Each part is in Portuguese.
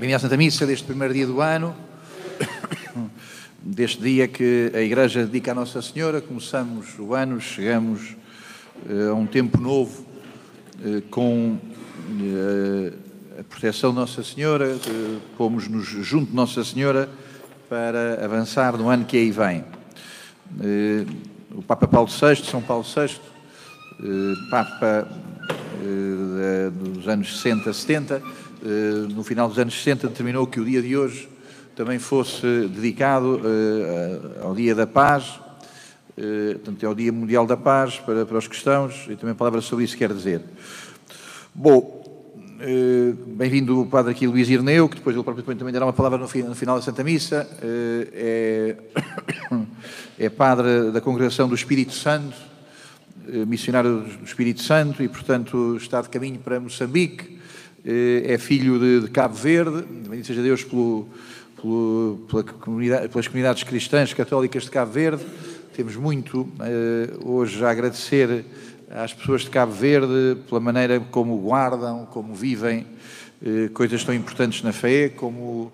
Bem-vindo à Santa Missa deste primeiro dia do ano, deste dia que a Igreja dedica à Nossa Senhora. Começamos o ano, chegamos uh, a um tempo novo uh, com uh, a proteção de Nossa Senhora, pomos-nos junto de Nossa Senhora para avançar no ano que aí vem. o Papa Paulo VI, São Paulo VI, Papa dos anos 60, 70, eh, no final dos anos 60, determinou que o dia de hoje também fosse dedicado eh, ao Dia da Paz, eh, portanto, é o Dia Mundial da Paz para, para os cristãos, e também a palavra sobre isso quer dizer. Bom, bem-vindo o padre aqui Luís Irneu, que depois ele próprio também dará uma palavra no final da Santa Missa, é, é padre da Congregação do Espírito Santo, missionário do Espírito Santo, e portanto está de caminho para Moçambique, eh, é filho de, de Cabo Verde, bendito seja Deus pelo, pelo, pela comunidade, pelas comunidades cristãs católicas de Cabo Verde. Temos muito eh, hoje a agradecer às pessoas de Cabo Verde pela maneira como guardam, como vivem eh, coisas tão importantes na fé, como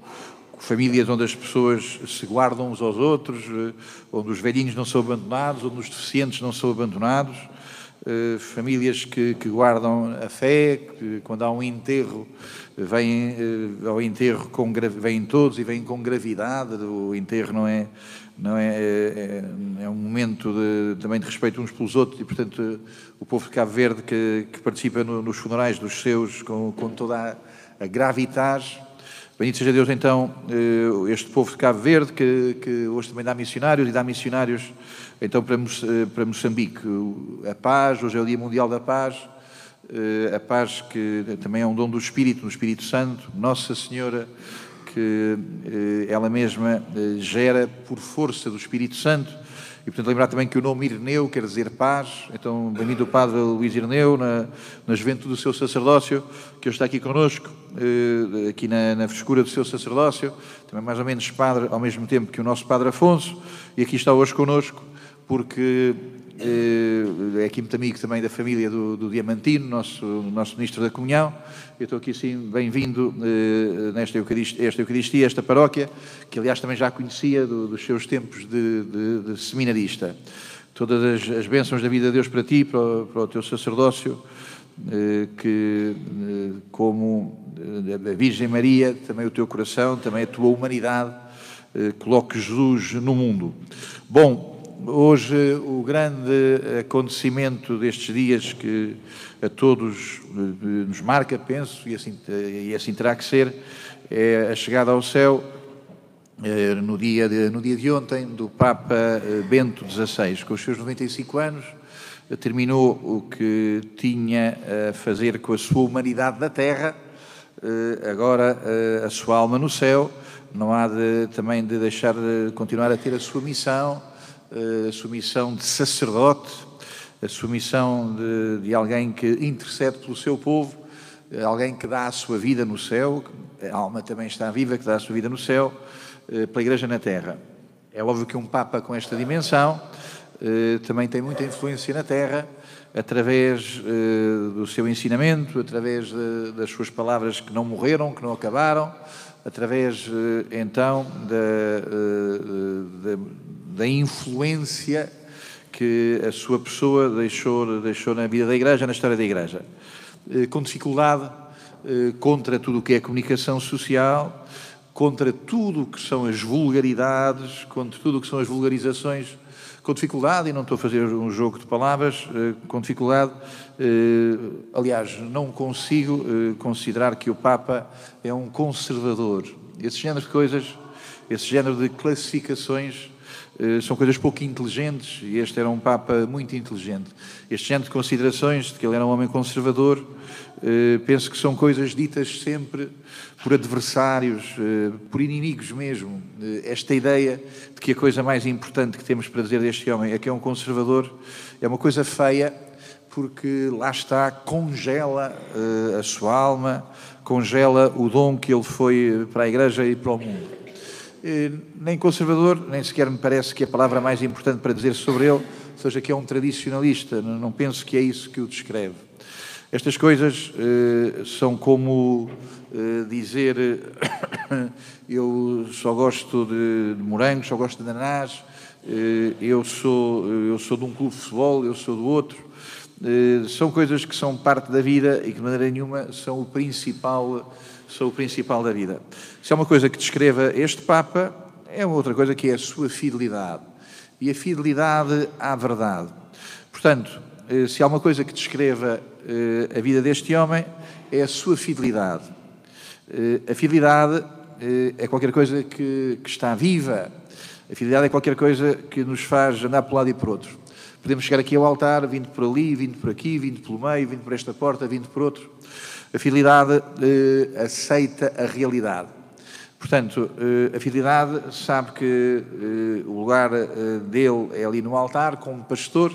famílias onde as pessoas se guardam uns aos outros, onde os velhinhos não são abandonados, onde os deficientes não são abandonados. Eh, famílias que, que, guardam a fé, que quando há um enterro, vêm uh, ao enterro com vêm todos e vêm com gravidade, o enterro não é não é, é, é um momento de, também de respeito uns pelos outros e portanto o povo de Cabo Verde que, que participa no, nos funerais dos seus com, com toda a, a gravitas Bendito seja Deus, então, eh, este povo de Cabo Verde, que, que hoje também dá missionários e dá missionários, então, para, eh, para Moçambique. A paz, hoje é o Dia Mundial da Paz, eh, a paz que também é um dom do Espírito, do Espírito Santo, Nossa Senhora, que ela mesma gera por força do Espírito Santo e, portanto, lembrar também que o nome Irneu quer dizer paz. Então, bem-vindo o Padre Luís Irneu, na, na juventude do seu sacerdócio, que hoje está aqui connosco, eh, aqui na, na frescura do seu sacerdócio. Também mais ou menos Padre, ao mesmo tempo que o nosso Padre Afonso. E aqui está hoje connosco, porque é aqui muito amigo também da família do, do Diamantino, nosso, nosso Ministro da Comunhão. Eu estou aqui, sim, bem-vindo eh, nesta Eucaristia, esta Eucaristia, esta paróquia, que aliás também já conhecia do, dos seus tempos de, de, de seminarista. Todas as, as, bênçãos da vida de Deus para ti, para o, para o teu sacerdócio, eh, que como a Virgem Maria, também o teu coração, também a tua humanidade, coloque Jesus no mundo. Bom, Hoje, o grande acontecimento destes dias que a todos eh, nos marca, penso, e assim, e assim terá que ser, é a chegada ao céu eh, no dia de, no dia de ontem do Papa eh, Bento XVI, com os seus 95 anos, terminou o que tinha a fazer com a sua humanidade da Terra, agora a sua alma no céu, não há de, também de deixar de continuar a ter a sua missão a sua missão de sacerdote, a sua missão de, de alguém que intercede pelo seu povo, alguém que dá a sua vida no céu, a alma também está viva, que dá a sua vida no céu, eh, pela Igreja na Terra. É óbvio que um Papa com esta dimensão eh, também tem muita influência na Terra, através eh, do seu ensinamento, através das suas palavras que não morreram, que não acabaram, através então da, da, da influência que a sua pessoa deixou, deixou na vida da Igreja, na história da Igreja. Eh, com dificuldade, eh, contra tudo o que é comunicação social, contra tudo o que são as vulgaridades, contra tudo o que são as vulgarizações, com dificuldade, e não estou a fazer um jogo de palavras, eh, com dificuldade, aliás, não consigo considerar que o Papa é um conservador. Esse género de coisas, esse género de classificações eh, são coisas pouco inteligentes e este era um Papa muito inteligente. Este género de considerações de que ele era um homem conservador, eh, penso que são coisas ditas sempre por adversários, eh, por inimigos mesmo. Esta ideia de que a coisa mais importante que temos para dizer deste homem é que é um conservador é uma coisa feia porque lá está, congela a sua alma, congela o dom que ele foi para a Igreja e para o mundo. Eh, nem conservador, nem sequer me parece que a palavra mais importante para dizer sobre ele seja que é um tradicionalista. Não penso que é isso que o descreve. Estas coisas eh, são como eh, dizer eu só gosto de, de morangos, só gosto de ananás, eh, eu, sou, eu sou de um clube de futebol, eu sou do outro. Eh, são coisas que são parte da vida e que de maneira nenhuma são o principal, são o principal da vida. Se é uma coisa que descreva este Papa, é outra coisa que é a sua fidelidade. E a fidelidade à verdade. Portanto, eh, se há uma coisa que descreva a vida deste homem, é a sua fidelidade. A fidelidade é qualquer coisa que, que está viva. A fidelidade é qualquer coisa que nos faz andar para um lado e para o outro. Podemos chegar aqui ao altar, vindo por ali, vindo por aqui, vindo pelo meio, vindo por esta porta, vindo por outro. A fidelidade eh, aceita a realidade. Portanto, eh, a fidelidade sabe que eh, o lugar eh, dele é ali no altar, como pastor,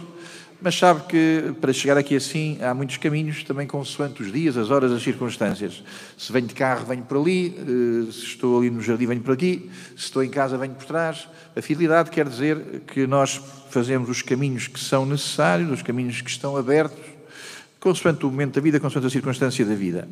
mas sabe que para chegar aqui assim há muitos caminhos, também consoante os dias, as horas, as circunstâncias. Se venho de carro, venho por ali, eh, se estou ali no jardim, venho por aqui, se estou em casa, venho por trás. A fidelidade quer dizer que nós fazemos os caminhos que são necessários, os caminhos que estão abertos, consoante o momento da vida, consoante a circunstância da vida.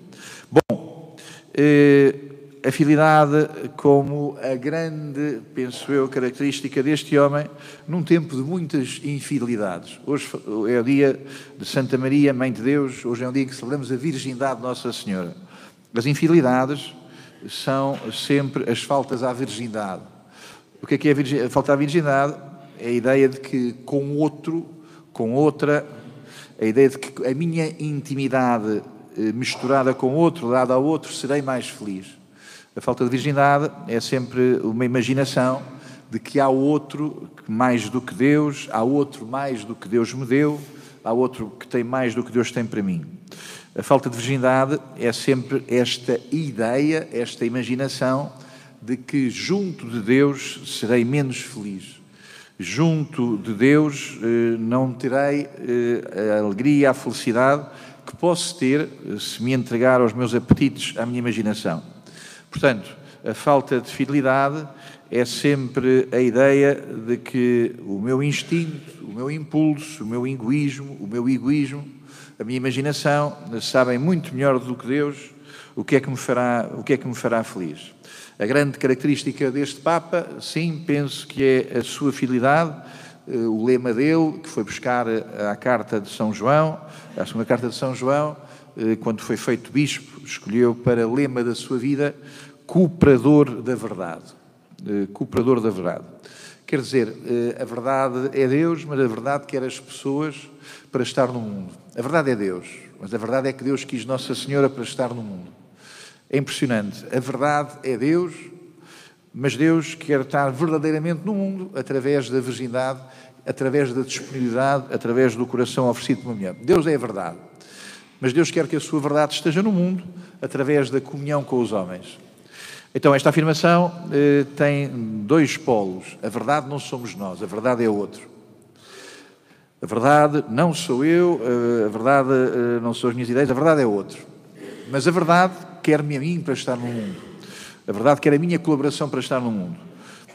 Bom, eh, fidelidade como a grande, penso eu, característica deste homem num tempo de muitas infidelidades. Hoje é o dia de Santa Maria, Mãe de Deus, hoje é um dia que celebramos a virgindade de Nossa Senhora. As infidelidades são sempre as faltas à virgindade. O que é que é a falta à virgindade? É a ideia de que com outro, com outra, a ideia de que a minha intimidade eh, misturada com outro, dada ao outro, serei mais feliz. A falta de virgindade é sempre uma imaginação de que há outro mais do que Deus, há outro mais do que Deus me deu, há outro que tem mais do que Deus tem para mim. A falta de virgindade é sempre esta ideia, esta imaginação de que junto de Deus serei menos feliz. Junto de Deus eh, não terei eh, a alegria, a felicidade que posso ter se me entregar aos meus apetites, à minha imaginação. Portanto, a falta de fidelidade é sempre a ideia de que o meu instinto, o meu impulso, o meu egoísmo, o meu egoísmo, a minha imaginação sabem muito melhor do que Deus o que é que me fará, o que é que me fará feliz. A grande característica deste Papa, sim, penso que é a sua fidelidade, eh, o lema dele, que foi buscar a carta de São João, a segunda carta de São João, quando foi feito bispo, escolheu para lema da sua vida cooperador da verdade. Eh, cooperador da verdade. Quer dizer, a verdade é Deus, mas a verdade quer as pessoas para estar no mundo. A verdade é Deus, mas a verdade é que Deus quis Nossa Senhora para estar no mundo. É impressionante. A verdade é Deus, mas Deus quer estar verdadeiramente no mundo através da virgindade, através da disponibilidade, através do coração oferecido por uma mulher. Deus é a verdade. Mas Deus quer que a sua verdade esteja no mundo através da comunhão com os homens. Então, esta afirmação eh, tem dois polos. A verdade não somos nós, a verdade é outro. A verdade não sou eu, eh, a verdade eh, não são as minhas ideias, a verdade é outro. Mas a verdade quer-me a mim para estar no mundo. A verdade quer a minha colaboração para estar no mundo.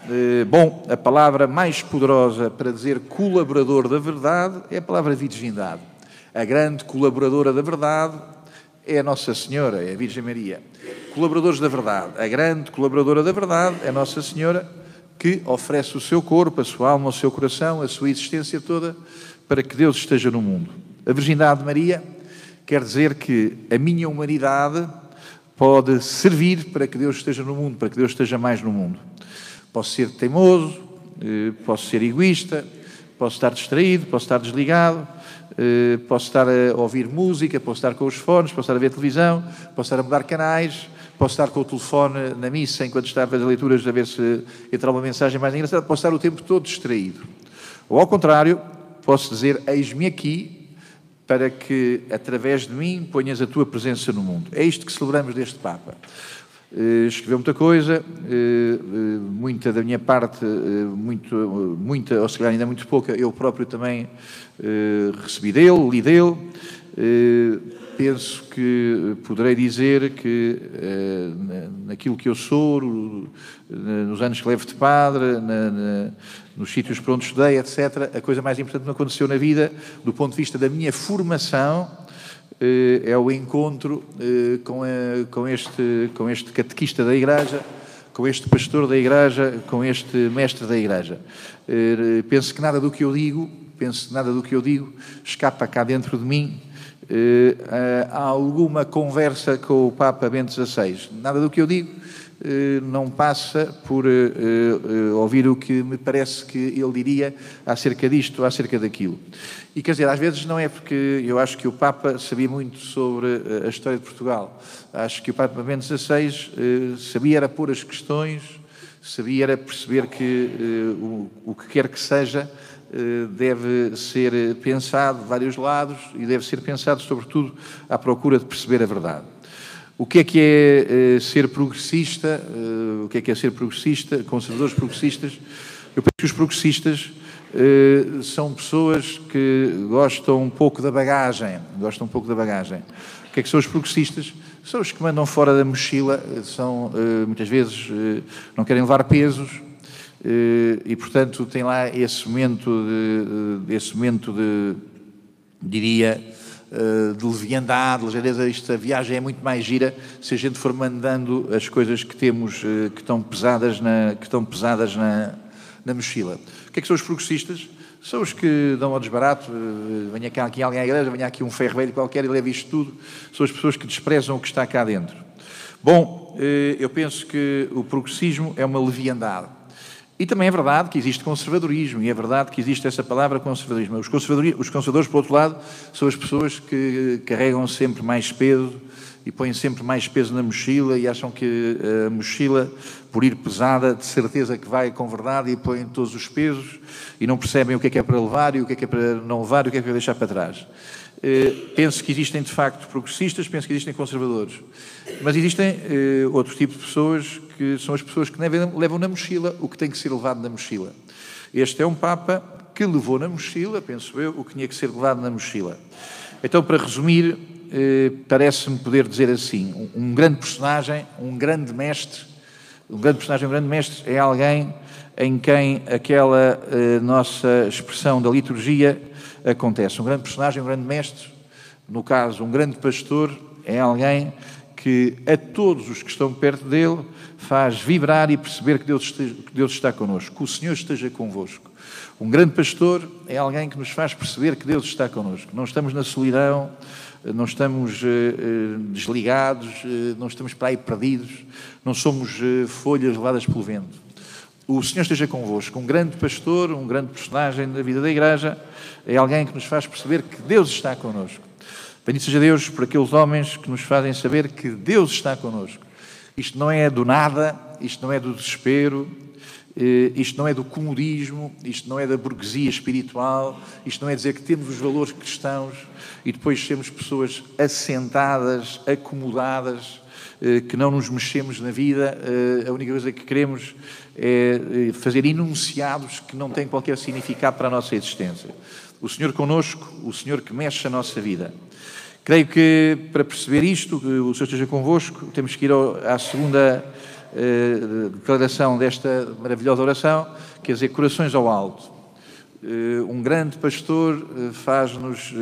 Eh, bom, a palavra mais poderosa para dizer colaborador da verdade é a palavra virgindade. A grande colaboradora da verdade é a Nossa Senhora, é a Virgem Maria. Colaboradores da verdade. A grande colaboradora da verdade é Nossa Senhora, que oferece o seu corpo, a sua alma, o seu coração, a sua existência toda, para que Deus esteja no mundo. A Virgindade de Maria quer dizer que a minha humanidade pode servir para que Deus esteja no mundo, para que Deus esteja mais no mundo. Posso ser teimoso, eh, posso ser egoísta, posso estar distraído, posso estar desligado, eh, posso estar a ouvir música, posso estar com os fones, posso estar a ver televisão, posso estar a mudar canais, posso estar com o telefone na missa enquanto está a fazer leituras a ver se entra uma mensagem mais engraçada, posso estar o tempo todo distraído. Ou ao contrário, posso dizer, eis-me aqui, para que, através de mim, ponhas a tua presença no mundo. É isto que celebramos deste Papa. Uh, escreveu muita coisa, uh, uh, muita da minha parte, muito, muita, ou se calhar ainda muito pouca, eu próprio também recebi dele, li dele. penso que poderei dizer que naquilo que eu sou, nos anos que levo de padre, na, na, nos sítios por onde estudei, etc., a coisa mais importante que me aconteceu na vida, do ponto de vista da minha formação, é o encontro com, com, este, com este catequista da Igreja, com este pastor da Igreja, com este mestre da Igreja. Penso que nada do que eu digo, penso que nada do que eu digo escapa cá dentro de mim há alguma conversa com o Papa Bento XVI. Nada do que eu digo eh, não passa por eh, eh, ouvir o que me parece que ele diria acerca disto acerca daquilo. E quer dizer, às vezes não é porque eu acho que o Papa sabia muito sobre a história de Portugal. Acho que o Papa Bento XVI sabia era pôr as questões, sabia era perceber que o que quer que seja deve ser pensado de vários lados e deve ser pensado, sobretudo, à procura de perceber a verdade. O que é que é, ser progressista? Uh, o que é que é ser progressista? Conservadores progressistas? Eu penso que os progressistas uh, são pessoas que gostam um pouco da bagagem. Gostam um pouco da bagagem. O que é que são os progressistas? São os que mandam fora da mochila, são muitas vezes não querem levar pesos e, portanto, tem lá esse momento de, esse momento de diria eh, de leviandade, de ligeireza, esta viagem é muito mais gira se a gente for mandando as coisas que temos, eh, que estão pesadas na, que estão pesadas na, na mochila. O que é que são os progressistas? São os que dão ao desbarato, eh, venha cá aqui alguém à igreja, venha aqui um ferro velho qualquer e leve isto tudo. São as pessoas que desprezam o que está cá dentro. Bom, eu penso que o progressismo é uma leviandade. E também é verdade que existe conservadorismo, e é verdade que existe essa palavra conservadorismo. Os, os conservadores, por outro lado, são as pessoas que carregam sempre mais peso e põem sempre mais peso na mochila e acham que a mochila, por ir pesada, de certeza que vai com verdade e põem todos os pesos e não percebem o que é que é para levar e o que é que é para não levar e o que é que é para deixar para trás. Eh, penso que existem, de facto, progressistas, penso que existem conservadores. Mas existem eh, outro tipo de pessoas que são as pessoas que levam na mochila o que tem que ser levado na mochila. Este é um Papa que levou na mochila, penso eu, o que tinha que ser levado na mochila. Então, para resumir, eh, parece-me poder dizer assim: um grande personagem, um grande mestre, um grande personagem, um grande mestre é alguém em quem aquela nossa expressão da liturgia acontece. Um grande personagem, um grande mestre, no caso, um grande pastor, é alguém que a todos os que estão perto dele faz vibrar e perceber que Deus, esteja, que Deus está connosco, que o Senhor esteja convosco. Um grande pastor é alguém que nos faz perceber que Deus está connosco. Não estamos na solidão, não estamos uh, uh, desligados, uh, não estamos para aí perdidos, não somos folhas levadas pelo vento. O Senhor esteja convosco. Um grande pastor, um grande personagem da vida da igreja, é alguém que nos faz perceber que Deus está connosco. Bendito seja Deus por aqueles homens que nos fazem saber que Deus está connosco. Isto não é do nada, isto não é do desespero, eh, isto não é do comodismo, isto não é da burguesia espiritual, isto não é dizer que temos os valores cristãos e depois sermos pessoas assentadas, acomodadas, eh, que não nos mexemos na vida, eh, a única coisa que queremos é fazer enunciados que não têm qualquer significado para a nossa existência o Senhor conosco, o Senhor que mexe a nossa vida. Creio que para perceber isto, que o Senhor esteja convosco, temos que ir à segunda eh, declaração desta maravilhosa oração, quer dizer, corações ao alto. Eh, um grande pastor eh, faz-nos.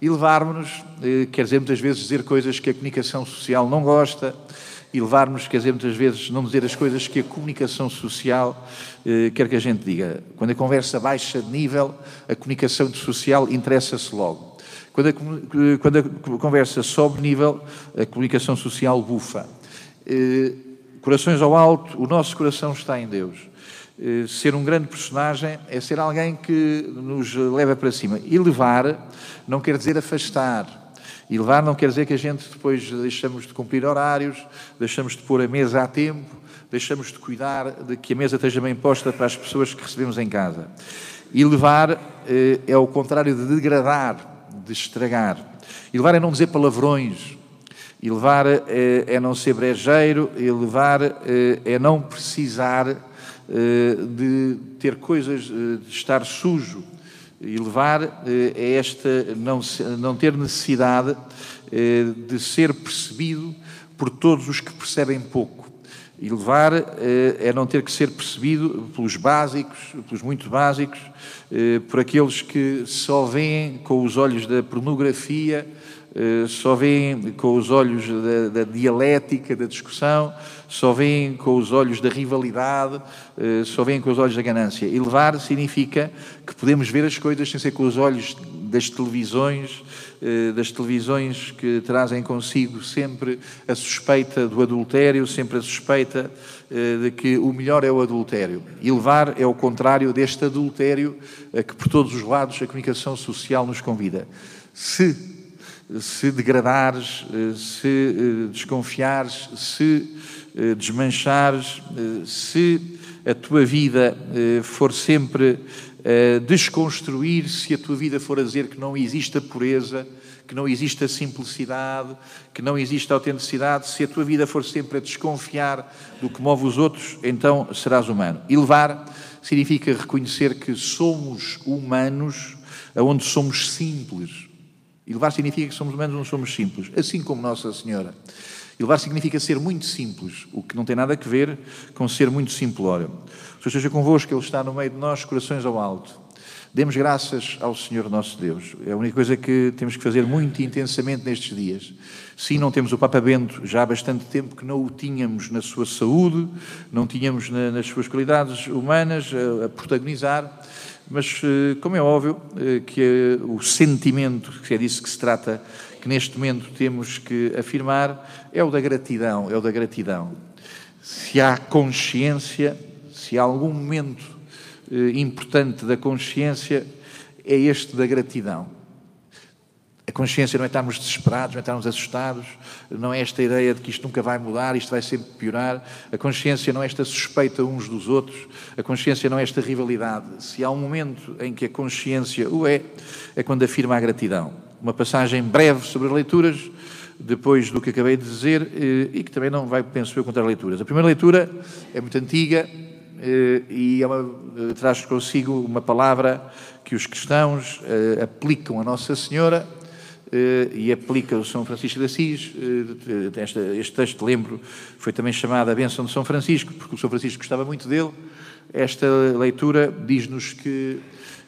Elevar-nos eh, quer dizer muitas vezes dizer coisas que a comunicação social não gosta, e levar-nos, quer dizer, muitas vezes não dizer as coisas que a comunicação social quer que a gente diga. Quando a conversa baixa de nível, a comunicação social interessa-se logo. Quando a, quando a, conversa sobe nível, a comunicação social bufa. Eh, corações ao alto, o nosso coração está em Deus. Eh, ser um grande personagem é ser alguém que nos leva para cima. E levar não quer dizer afastar e levar não quer dizer que a gente depois deixamos de cumprir horários, deixamos de pôr a mesa a tempo, deixamos de cuidar de que a mesa esteja bem posta para as pessoas que recebemos em casa. E levar eh, é o contrário de degradar, de estragar. E levar é não dizer palavrões. E levar é, é não ser brejeiro. E levar eh, é não precisar eh, de ter coisas, de estar sujo e levar eh, a esta não, não ter necessidade eh, de ser percebido por todos os que percebem pouco. Elevar eh, é não ter que ser percebido pelos básicos, pelos muito básicos, eh, por aqueles que só veem com os olhos da pornografia, eh, só veem com os olhos da, da, dialética, da discussão, só veem com os olhos da rivalidade, só veem com os olhos da ganância. Elevar significa que podemos ver as coisas sem ser com os olhos das televisões, eh, das televisões que trazem consigo sempre a suspeita do adultério, sempre a suspeita eh, de que o melhor é o adultério. E levar é o contrário deste adultério a que por todos os lados a comunicação social nos convida. Se se degradares, eh, se desconfiares, se desmanchares, se a tua vida for sempre eh, desconstruir se a tua vida for a dizer que não existe a pureza, que não existe a simplicidade, que não existe a autenticidade, se a tua vida for sempre a desconfiar do que move os outros, então serás humano. Elevar significa reconhecer que somos humanos onde somos simples. Elevar significa que somos humanos onde somos simples, assim como Nossa Senhora. Elevar significa ser muito simples, o que não tem nada a ver com ser muito simplório. O Senhor esteja convosco, Ele está no meio de nós, corações ao alto. Demos graças ao Senhor nosso Deus. É a única coisa que temos que fazer muito intensamente nestes dias. Sim, não temos o Papa Bento já há bastante tempo que não o tínhamos na sua saúde, não tínhamos na, nas suas qualidades humanas a, a protagonizar, mas eh, como é óbvio eh, que o sentimento, que é disso que se trata, que neste momento temos que afirmar, é o da gratidão, é o da gratidão. Se há consciência, se há algum momento eh, importante da consciência, é este da gratidão. A consciência não é estarmos desesperados, não é estarmos assustados, não é esta ideia de que isto nunca vai mudar, isto vai sempre piorar. A consciência não é esta suspeita uns dos outros, a consciência não é esta rivalidade. Se há um momento em que a consciência o é, é quando afirma a gratidão. Uma passagem breve sobre as leituras, depois do que acabei de dizer, eh, e que também não vai, penso eu, contar leituras. A primeira leitura é muito antiga eh, e é uma, eh, traz consigo uma palavra que os cristãos aplicam a Nossa Senhora e aplica o São Francisco de Assis. Esta, este texto, lembro, foi também chamado a Bênção de São Francisco, porque o São Francisco gostava muito dele. Esta leitura diz-nos que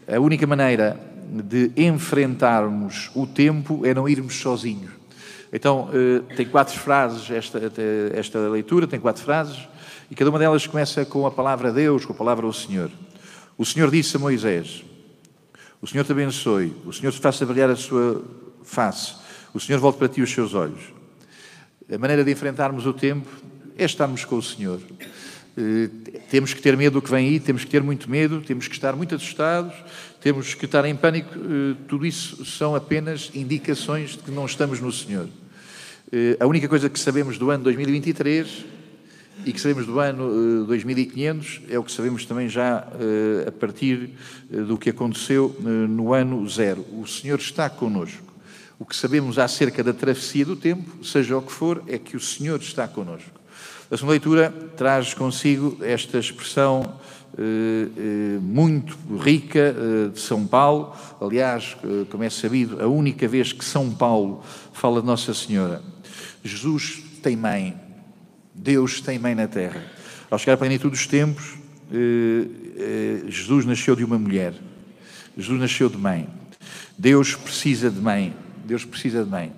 a única maneira de enfrentarmos o tempo é não irmos sozinhos. Então, uh, tem quatro frases, esta, esta leitura tem quatro frases, e cada uma delas começa com a palavra Deus, com a palavra o Senhor. O Senhor disse a Moisés: O Senhor te abençoe, o Senhor te faça brilhar a sua face. O Senhor volte para ti os seus olhos. A maneira de enfrentarmos o tempo é estarmos com o Senhor. Eh, temos que ter medo do que vem aí, temos que ter muito medo, temos que estar muito assustados, temos que estar em pânico. Eh, tudo isso são apenas indicações de que não estamos no Senhor. Eh, a única coisa que sabemos do ano 2023 e que sabemos do ano 2500 é o que sabemos também já a partir do que aconteceu no ano zero. O Senhor está connosco. O que sabemos acerca da travessia do tempo, seja o que for, é que o Senhor está connosco. A segunda leitura traz consigo esta expressão eh, eh, muito rica eh, de São Paulo. Aliás, eh, como é sabido, a única vez que São Paulo fala de Nossa Senhora. Jesus tem mãe, Deus tem mãe na terra. Ao chegar à plenitude dos tempos, eh, eh, Jesus nasceu de uma mulher. Jesus nasceu de mãe. Deus precisa de mãe. Deus precisa de mãe.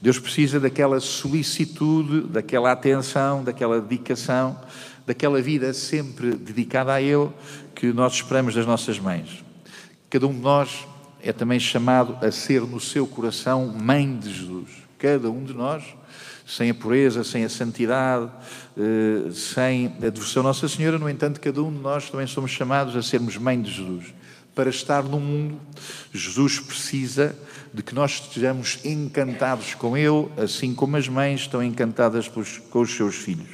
Deus precisa daquela solicitude, daquela atenção, daquela dedicação, daquela vida sempre dedicada a Ele que nós esperamos das nossas mães. Cada um de nós é também chamado a ser no seu coração mãe de Jesus. Cada um de nós, sem a pureza, sem a santidade, eh, sem a devoção à Nossa Senhora, no entanto, cada um de nós também somos chamados a sermos mãe de Jesus. Para estar no mundo, Jesus precisa de que nós estejamos encantados com Ele, assim como as mães estão encantadas pelos, com os seus filhos.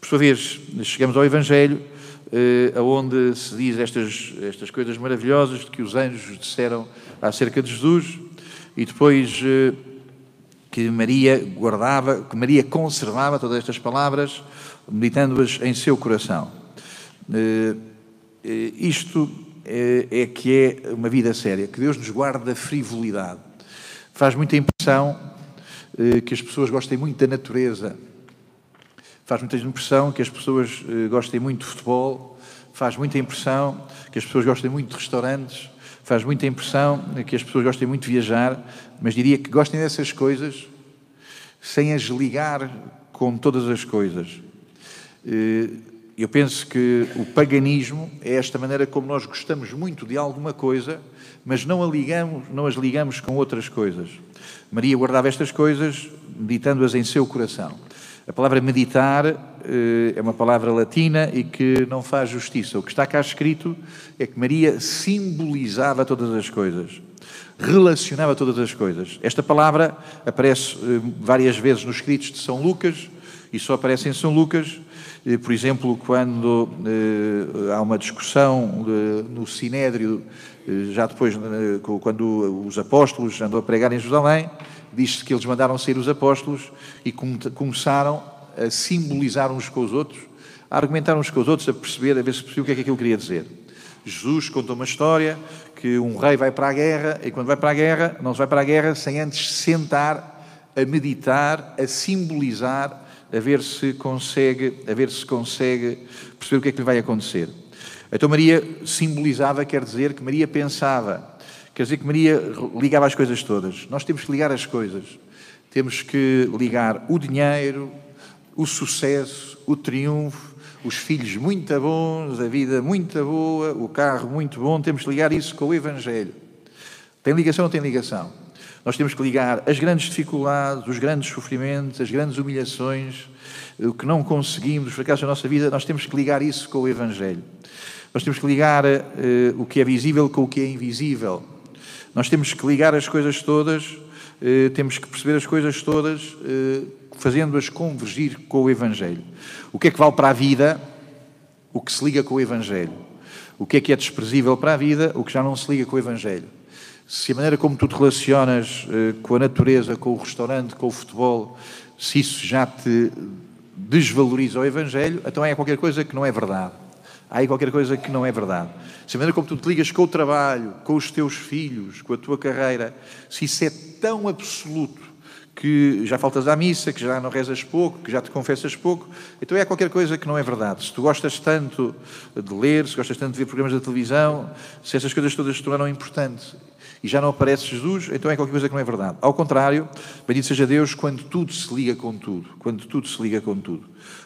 Por sua vez, chegamos ao Evangelho, eh, onde se diz estas, estas coisas maravilhosas que os anjos disseram acerca de Jesus, e depois eh, que Maria guardava, que Maria conservava todas estas palavras, meditando-as em seu coração. Eh, eh isto é, é que é uma vida séria, que Deus nos guarde da frivolidade. Faz muita impressão eh, que as pessoas gostem muito da natureza, Faz muita impressão que as pessoas eh, gostem muito de futebol, faz muita impressão que as pessoas gostem muito de restaurantes, faz muita impressão que as pessoas gostem muito de viajar, mas diria que gostem dessas coisas sem as ligar com todas as coisas. Eu penso que o paganismo é esta maneira como nós gostamos muito de alguma coisa, mas não, a ligamos, não as ligamos com outras coisas. Maria guardava estas coisas, meditando-as em seu coração. A palavra meditar eh, é uma palavra latina e que não faz justiça. O que está cá escrito é que Maria simbolizava todas as coisas, relacionava todas as coisas. Esta palavra aparece eh, várias vezes nos escritos de São Lucas e só aparece em São Lucas. Eh, por exemplo, quando há uma discussão no Sinédrio, já depois, quando os apóstolos andam a pregar em Jerusalém, diz-se que eles mandaram sair os apóstolos e começaram a simbolizar uns com os outros, a argumentar uns com os outros, a perceber, a ver se percebiam o que é que aquilo queria dizer. Jesus contou uma história que um rei vai para a guerra e quando vai para a guerra, não se vai para a guerra sem antes sentar a meditar, a simbolizar, a ver se consegue, a ver se consegue perceber o que é que lhe vai acontecer. Então Maria simbolizava, quer dizer que Maria pensava Quer dizer que Maria ligava as coisas todas. Nós temos que ligar as coisas. Temos que ligar o dinheiro, o sucesso, o triunfo, os filhos muito bons, a vida muito boa, o carro muito bom. Temos que ligar isso com o Evangelho. Tem ligação ou tem ligação? Nós temos que ligar as grandes dificuldades, os grandes sofrimentos, as grandes humilhações, o que não conseguimos, os fracassos da nossa vida, nós temos que ligar isso com o Evangelho. Nós temos que ligar uh, o que é visível com o que é invisível. Nós temos que ligar as coisas todas, eh, temos que perceber as coisas todas, eh, fazendo-as convergir com o Evangelho. O que é que vale para a vida? O que se liga com o Evangelho. O que é que é desprezível para a vida? O que já não se liga com o Evangelho. Se a maneira como tu te relacionas eh, com a natureza, com o restaurante, com o futebol, se isso já te desvaloriza o Evangelho, então é qualquer coisa que não é verdade há aí qualquer coisa que não é verdade. Se a maneira como tu te ligas com o trabalho, com os teus filhos, com a tua carreira, se isso é tão absoluto que já faltas à missa, que já não rezas pouco, que já te confessas pouco, então é qualquer coisa que não é verdade. Se tu gostas tanto de ler, se gostas tanto de ver programas de televisão, se essas coisas todas se tornaram importantes e já não aparece Jesus, então é qualquer coisa que não é verdade. Ao contrário, bendito seja Deus quando tudo se liga com tudo, quando tudo se liga com tudo.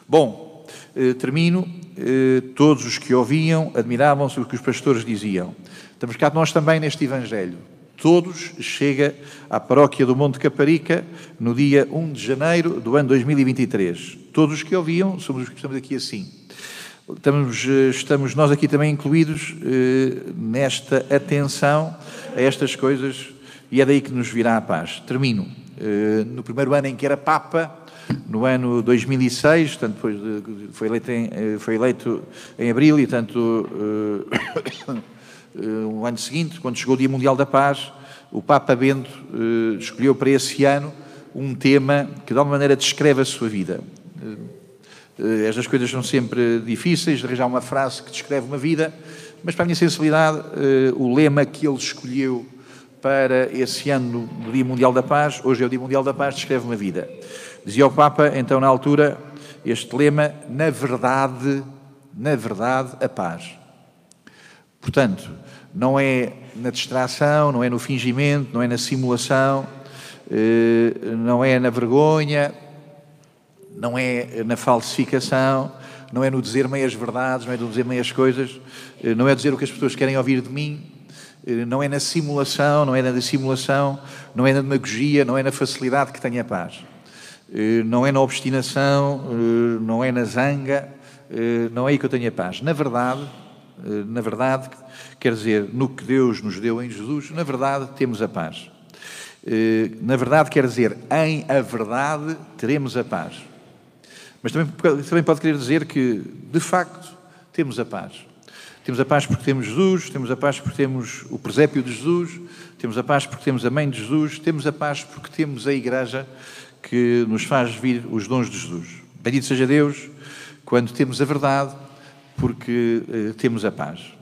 Bom, eh, termino eh, todos os que ouviam admiravam-se o que os pastores diziam. Estamos cá nós também neste Evangelho. Todos chega à paróquia do Monte Caparica no dia 1 de janeiro do ano 2023. Todos os que ouviam, somos os que estamos aqui assim. Estamos, eh, estamos nós aqui também incluídos eh, nesta atenção a estas coisas e é daí que nos virá a paz. Termino. Eh, no primeiro ano em que era Papa, no ano 2006, tanto depois de, foi, eleito em, eh, foi eleito em abril e tanto uh, um ano seguinte, quando chegou o Dia Mundial da Paz, o Papa Bento escolheu para esse ano um tema que de alguma maneira descreve a sua vida. Estas coisas são sempre difíceis, de arranjar uma frase que descreve uma vida, mas para a minha sensibilidade, o lema que ele escolheu para esse ano do Dia Mundial da Paz, hoje é o Dia Mundial da Paz, descreve uma vida. Dizia o Papa, então, na altura, este lema, na verdade, na verdade, a paz. Portanto, não é na distração, não é no fingimento, não é na simulação, eh, não é na vergonha, não é na falsificação, não é no dizer meias verdades, não é no dizer meias coisas, eh, não é dizer o que as pessoas querem ouvir de mim, eh, não é na simulação, não é na dissimulação, não é na demagogia, não é na facilidade que tenha paz. Eh, não é na obstinação, não é na zanga, não é aí que eu tenho a paz. Na verdade, na verdade, quer dizer, no que Deus nos deu em Jesus, na verdade temos a paz. Na verdade, quer dizer, em a verdade teremos a paz. Mas também, também pode querer dizer que, de facto, temos a paz. Temos a paz porque temos Jesus, temos a paz porque temos o presépio de Jesus, temos a paz porque temos a mãe de Jesus, temos a paz porque temos a igreja que nos faz vir os dons de Jesus. Bendito seja Deus quando temos a verdade, porque eh, temos a paz.